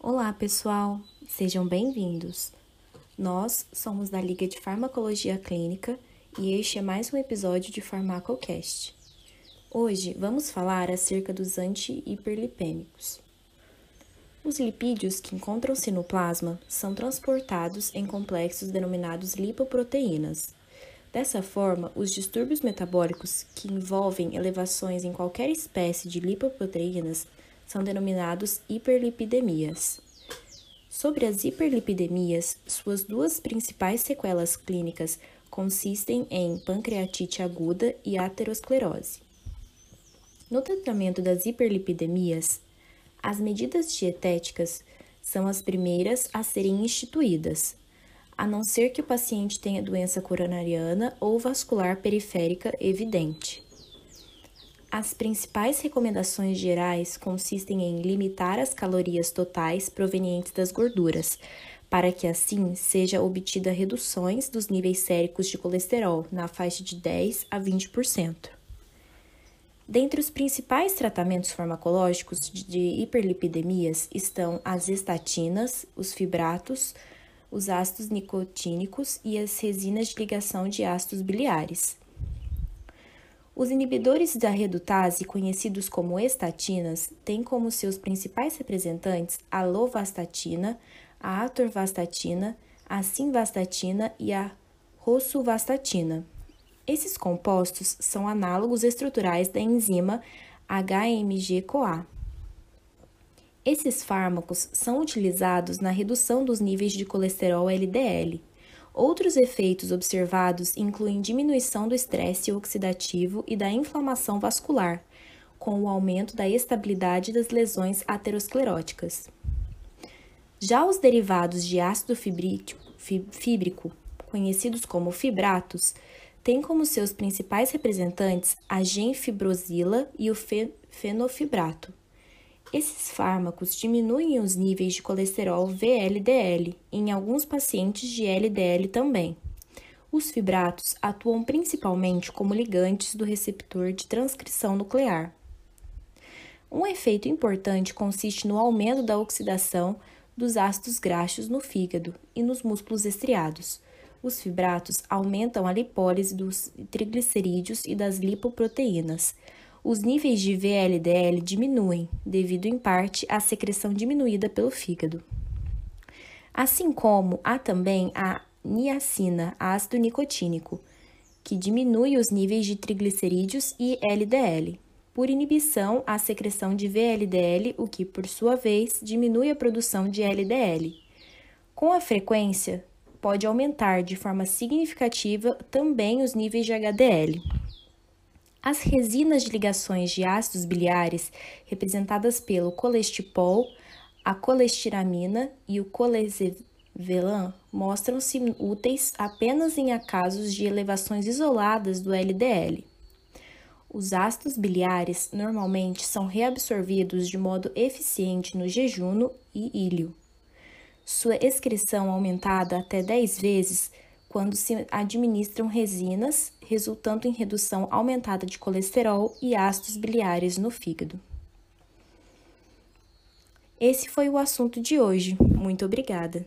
Olá, pessoal, sejam bem-vindos. Nós somos da Liga de Farmacologia Clínica e este é mais um episódio de Farmacocast. Hoje vamos falar acerca dos anti-hiperlipêmicos. Os lipídios que encontram-se no plasma são transportados em complexos denominados lipoproteínas. Dessa forma, os distúrbios metabólicos que envolvem elevações em qualquer espécie de lipoproteínas são denominados hiperlipidemias. Sobre as hiperlipidemias, suas duas principais sequelas clínicas consistem em pancreatite aguda e aterosclerose. No tratamento das hiperlipidemias, as medidas dietéticas são as primeiras a serem instituídas, a não ser que o paciente tenha doença coronariana ou vascular periférica evidente. As principais recomendações gerais consistem em limitar as calorias totais provenientes das gorduras, para que assim seja obtida reduções dos níveis séricos de colesterol na faixa de 10 a 20%. Dentre os principais tratamentos farmacológicos de hiperlipidemias estão as estatinas, os fibratos, os ácidos nicotínicos e as resinas de ligação de ácidos biliares. Os inibidores da redutase, conhecidos como estatinas, têm como seus principais representantes a lovastatina, a atorvastatina, a simvastatina e a rosuvastatina. Esses compostos são análogos estruturais da enzima HMG-CoA. Esses fármacos são utilizados na redução dos níveis de colesterol LDL. Outros efeitos observados incluem diminuição do estresse oxidativo e da inflamação vascular, com o aumento da estabilidade das lesões ateroscleróticas. Já os derivados de ácido fíbrico, conhecidos como fibratos, têm como seus principais representantes a genfibrosila e o fenofibrato. Esses fármacos diminuem os níveis de colesterol VLDL, em alguns pacientes de LDL também. Os fibratos atuam principalmente como ligantes do receptor de transcrição nuclear. Um efeito importante consiste no aumento da oxidação dos ácidos graxos no fígado e nos músculos estriados. Os fibratos aumentam a lipólise dos triglicerídeos e das lipoproteínas os níveis de VLDL diminuem, devido em parte à secreção diminuída pelo fígado. Assim como há também a niacina, ácido nicotínico, que diminui os níveis de triglicerídeos e LDL. Por inibição, a secreção de VLDL, o que, por sua vez, diminui a produção de LDL. Com a frequência, pode aumentar de forma significativa também os níveis de HDL. As resinas de ligações de ácidos biliares, representadas pelo colestipol, a colestiramina e o colesevelan, mostram-se úteis apenas em casos de elevações isoladas do LDL. Os ácidos biliares normalmente são reabsorvidos de modo eficiente no jejum e ilho. Sua excreção aumentada até 10 vezes quando se administram resinas, resultando em redução aumentada de colesterol e ácidos biliares no fígado. Esse foi o assunto de hoje. Muito obrigada!